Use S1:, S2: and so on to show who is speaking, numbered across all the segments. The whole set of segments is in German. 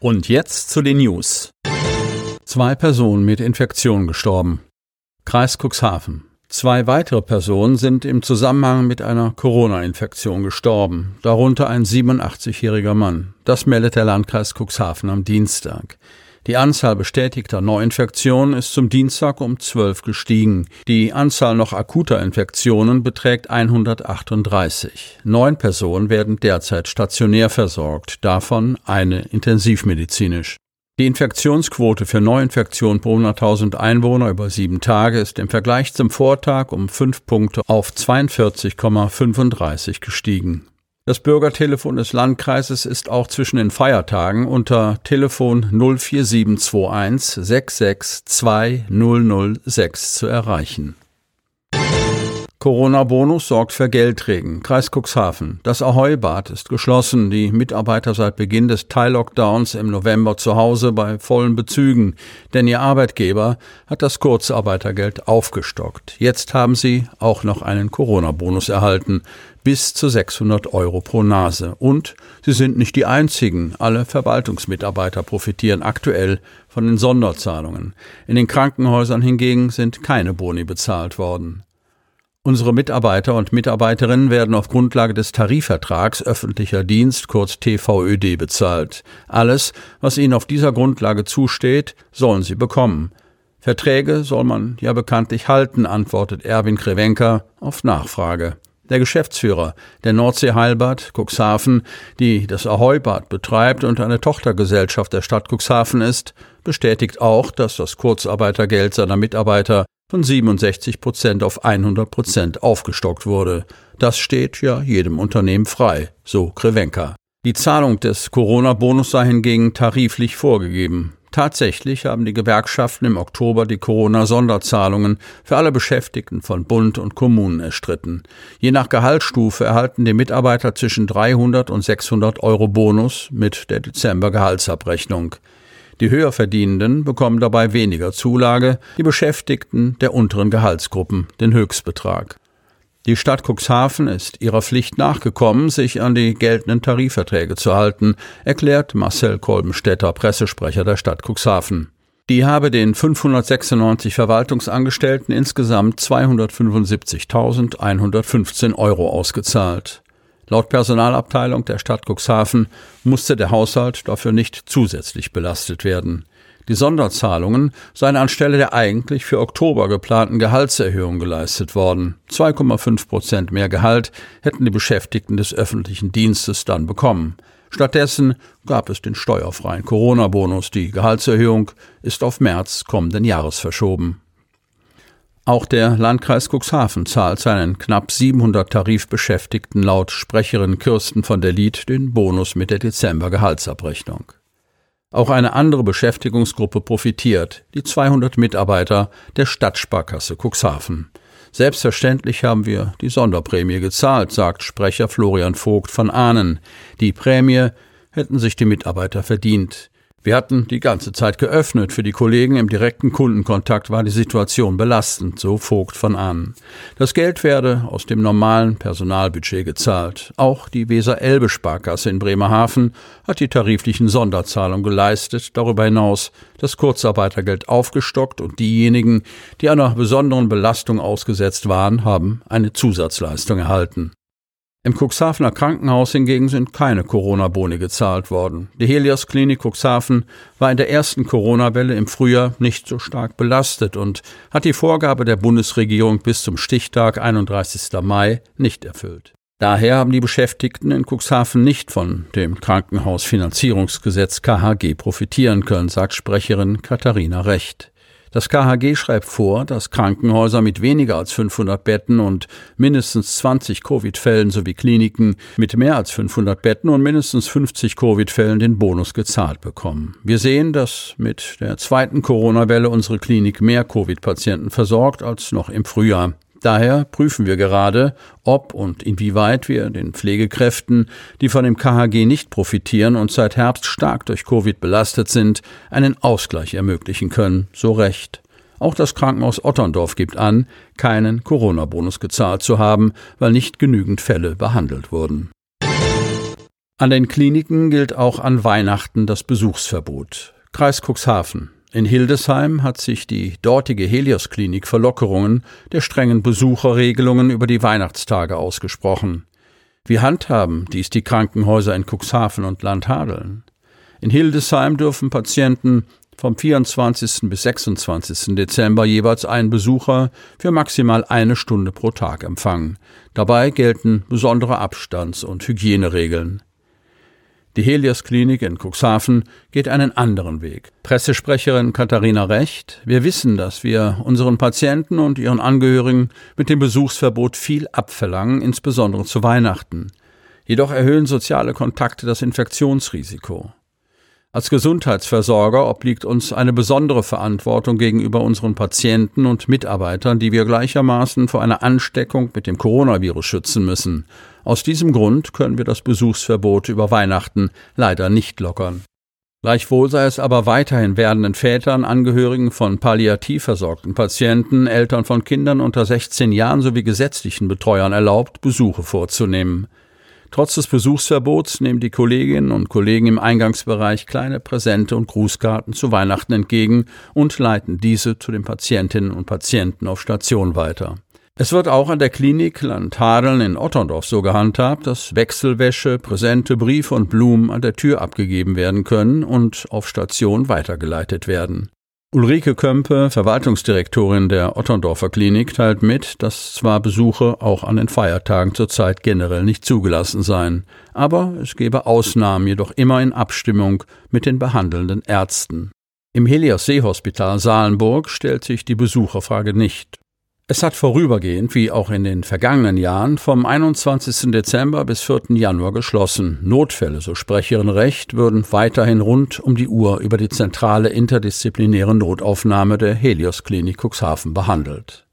S1: Und jetzt zu den News. Zwei Personen mit Infektion gestorben. Kreis Cuxhaven. Zwei weitere Personen sind im Zusammenhang mit einer Corona-Infektion gestorben, darunter ein 87-jähriger Mann. Das meldet der Landkreis Cuxhaven am Dienstag. Die Anzahl bestätigter Neuinfektionen ist zum Dienstag um 12 gestiegen. Die Anzahl noch akuter Infektionen beträgt 138. Neun Personen werden derzeit stationär versorgt, davon eine intensivmedizinisch. Die Infektionsquote für Neuinfektionen pro 100.000 Einwohner über sieben Tage ist im Vergleich zum Vortag um fünf Punkte auf 42,35 gestiegen. Das Bürgertelefon des Landkreises ist auch zwischen den Feiertagen unter Telefon 04721 662 006 zu erreichen. Corona-Bonus sorgt für Geldregen. Kreis Cuxhaven. Das Ahoi-Bad ist geschlossen. Die Mitarbeiter seit Beginn des Teil-Lockdowns im November zu Hause bei vollen Bezügen. Denn ihr Arbeitgeber hat das Kurzarbeitergeld aufgestockt. Jetzt haben sie auch noch einen Corona-Bonus erhalten. Bis zu 600 Euro pro Nase. Und sie sind nicht die einzigen. Alle Verwaltungsmitarbeiter profitieren aktuell von den Sonderzahlungen. In den Krankenhäusern hingegen sind keine Boni bezahlt worden. Unsere Mitarbeiter und Mitarbeiterinnen werden auf Grundlage des Tarifvertrags öffentlicher Dienst, kurz TVÖD, bezahlt. Alles, was ihnen auf dieser Grundlage zusteht, sollen sie bekommen. Verträge soll man ja bekanntlich halten, antwortet Erwin Krewenker auf Nachfrage. Der Geschäftsführer der Nordsee Heilbad Cuxhaven, die das Ahoy-Bad betreibt und eine Tochtergesellschaft der Stadt Cuxhaven ist, bestätigt auch, dass das Kurzarbeitergeld seiner Mitarbeiter von 67 Prozent auf 100 Prozent aufgestockt wurde. Das steht ja jedem Unternehmen frei, so Krewenka. Die Zahlung des Corona-Bonus sei hingegen tariflich vorgegeben. Tatsächlich haben die Gewerkschaften im Oktober die Corona-Sonderzahlungen für alle Beschäftigten von Bund und Kommunen erstritten. Je nach Gehaltsstufe erhalten die Mitarbeiter zwischen 300 und 600 Euro Bonus mit der Dezember-Gehaltsabrechnung. Die Höherverdienenden bekommen dabei weniger Zulage, die Beschäftigten der unteren Gehaltsgruppen den Höchstbetrag. Die Stadt Cuxhaven ist ihrer Pflicht nachgekommen, sich an die geltenden Tarifverträge zu halten, erklärt Marcel Kolbenstädter, Pressesprecher der Stadt Cuxhaven. Die habe den 596 Verwaltungsangestellten insgesamt 275.115 Euro ausgezahlt. Laut Personalabteilung der Stadt Cuxhaven musste der Haushalt dafür nicht zusätzlich belastet werden. Die Sonderzahlungen seien anstelle der eigentlich für Oktober geplanten Gehaltserhöhung geleistet worden. 2,5 Prozent mehr Gehalt hätten die Beschäftigten des öffentlichen Dienstes dann bekommen. Stattdessen gab es den steuerfreien Corona-Bonus. Die Gehaltserhöhung ist auf März kommenden Jahres verschoben. Auch der Landkreis Cuxhaven zahlt seinen knapp 700 Tarifbeschäftigten laut Sprecherin Kirsten von der Lied den Bonus mit der Dezember-Gehaltsabrechnung. Auch eine andere Beschäftigungsgruppe profitiert, die 200 Mitarbeiter der Stadtsparkasse Cuxhaven. Selbstverständlich haben wir die Sonderprämie gezahlt, sagt Sprecher Florian Vogt von Ahnen. Die Prämie hätten sich die Mitarbeiter verdient. Wir hatten die ganze Zeit geöffnet. Für die Kollegen im direkten Kundenkontakt war die Situation belastend, so Vogt von an. Das Geld werde aus dem normalen Personalbudget gezahlt. Auch die Weser-Elbe-Sparkasse in Bremerhaven hat die tariflichen Sonderzahlungen geleistet, darüber hinaus das Kurzarbeitergeld aufgestockt und diejenigen, die einer besonderen Belastung ausgesetzt waren, haben eine Zusatzleistung erhalten. Im Cuxhavener Krankenhaus hingegen sind keine Corona-Boni gezahlt worden. Die Helios Klinik Cuxhaven war in der ersten Corona-Welle im Frühjahr nicht so stark belastet und hat die Vorgabe der Bundesregierung bis zum Stichtag 31. Mai nicht erfüllt. Daher haben die Beschäftigten in Cuxhaven nicht von dem Krankenhausfinanzierungsgesetz KHG profitieren können, sagt Sprecherin Katharina Recht. Das KHG schreibt vor, dass Krankenhäuser mit weniger als 500 Betten und mindestens 20 Covid-Fällen sowie Kliniken mit mehr als 500 Betten und mindestens 50 Covid-Fällen den Bonus gezahlt bekommen. Wir sehen, dass mit der zweiten Corona-Welle unsere Klinik mehr Covid-Patienten versorgt als noch im Frühjahr. Daher prüfen wir gerade, ob und inwieweit wir den Pflegekräften, die von dem KHG nicht profitieren und seit Herbst stark durch Covid belastet sind, einen Ausgleich ermöglichen können, so recht. Auch das Krankenhaus Otterndorf gibt an, keinen Corona-Bonus gezahlt zu haben, weil nicht genügend Fälle behandelt wurden. An den Kliniken gilt auch an Weihnachten das Besuchsverbot. Kreis Cuxhaven. In Hildesheim hat sich die dortige Helios-Klinik für Lockerungen der strengen Besucherregelungen über die Weihnachtstage ausgesprochen. Wie handhaben dies die Krankenhäuser in Cuxhaven und Landhadeln? In Hildesheim dürfen Patienten vom 24. bis 26. Dezember jeweils einen Besucher für maximal eine Stunde pro Tag empfangen. Dabei gelten besondere Abstands- und Hygieneregeln. Die Helios Klinik in Cuxhaven geht einen anderen Weg. Pressesprecherin Katharina Recht, wir wissen, dass wir unseren Patienten und ihren Angehörigen mit dem Besuchsverbot viel abverlangen, insbesondere zu Weihnachten. Jedoch erhöhen soziale Kontakte das Infektionsrisiko. Als Gesundheitsversorger obliegt uns eine besondere Verantwortung gegenüber unseren Patienten und Mitarbeitern, die wir gleichermaßen vor einer Ansteckung mit dem Coronavirus schützen müssen. Aus diesem Grund können wir das Besuchsverbot über Weihnachten leider nicht lockern. Gleichwohl sei es aber weiterhin werdenden Vätern, Angehörigen von palliativ versorgten Patienten, Eltern von Kindern unter 16 Jahren sowie gesetzlichen Betreuern erlaubt, Besuche vorzunehmen. Trotz des Besuchsverbots nehmen die Kolleginnen und Kollegen im Eingangsbereich kleine Präsente und Grußkarten zu Weihnachten entgegen und leiten diese zu den Patientinnen und Patienten auf Station weiter. Es wird auch an der Klinik Landhadeln in Otterndorf so gehandhabt, dass Wechselwäsche, Präsente, Briefe und Blumen an der Tür abgegeben werden können und auf Station weitergeleitet werden. Ulrike Kömpe, Verwaltungsdirektorin der Otterndorfer Klinik, teilt mit, dass zwar Besuche auch an den Feiertagen zurzeit generell nicht zugelassen seien, aber es gebe Ausnahmen, jedoch immer in Abstimmung mit den behandelnden Ärzten. Im Helios Seehospital Salenburg stellt sich die Besucherfrage nicht. Es hat vorübergehend, wie auch in den vergangenen Jahren, vom 21. Dezember bis 4. Januar geschlossen. Notfälle, so Sprecherin Recht, würden weiterhin rund um die Uhr über die zentrale interdisziplinäre Notaufnahme der Helios Klinik Cuxhaven behandelt.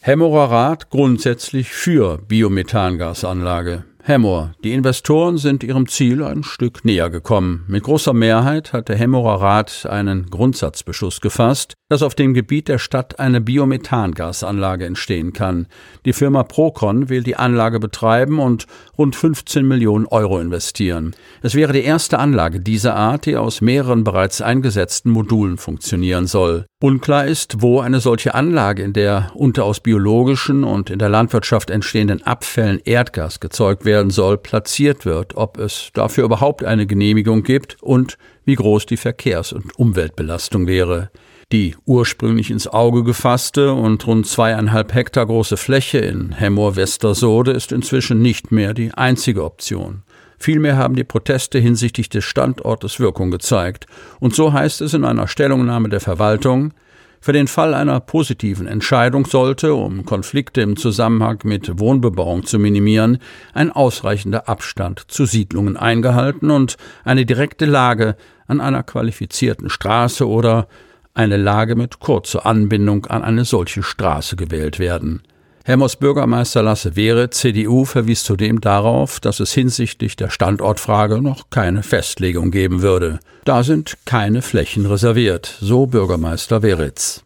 S1: Hemmerer Rat grundsätzlich für Biomethangasanlage. Hemmoor. Die Investoren sind ihrem Ziel ein Stück näher gekommen. Mit großer Mehrheit hat der Hemmorer Rat einen Grundsatzbeschluss gefasst, dass auf dem Gebiet der Stadt eine Biomethangasanlage entstehen kann. Die Firma Procon will die Anlage betreiben und rund 15 Millionen Euro investieren. Es wäre die erste Anlage dieser Art, die aus mehreren bereits eingesetzten Modulen funktionieren soll. Unklar ist, wo eine solche Anlage, in der unter aus biologischen und in der Landwirtschaft entstehenden Abfällen Erdgas gezeugt werden soll, platziert wird, ob es dafür überhaupt eine Genehmigung gibt und wie groß die Verkehrs- und Umweltbelastung wäre. Die ursprünglich ins Auge gefasste und rund zweieinhalb Hektar große Fläche in Hemmoor-Westersode ist inzwischen nicht mehr die einzige Option. Vielmehr haben die Proteste hinsichtlich des Standortes Wirkung gezeigt. Und so heißt es in einer Stellungnahme der Verwaltung, für den Fall einer positiven Entscheidung sollte, um Konflikte im Zusammenhang mit Wohnbebauung zu minimieren, ein ausreichender Abstand zu Siedlungen eingehalten und eine direkte Lage an einer qualifizierten Straße oder eine Lage mit kurzer Anbindung an eine solche Straße gewählt werden. Hemmers Bürgermeister Lasse Wehre, CDU, verwies zudem darauf, dass es hinsichtlich der Standortfrage noch keine Festlegung geben würde. Da sind keine Flächen reserviert, so Bürgermeister Weritz.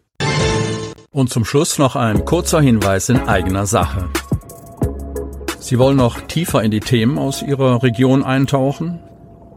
S1: Und zum Schluss noch ein kurzer Hinweis in eigener Sache. Sie wollen noch tiefer in die Themen aus Ihrer Region eintauchen?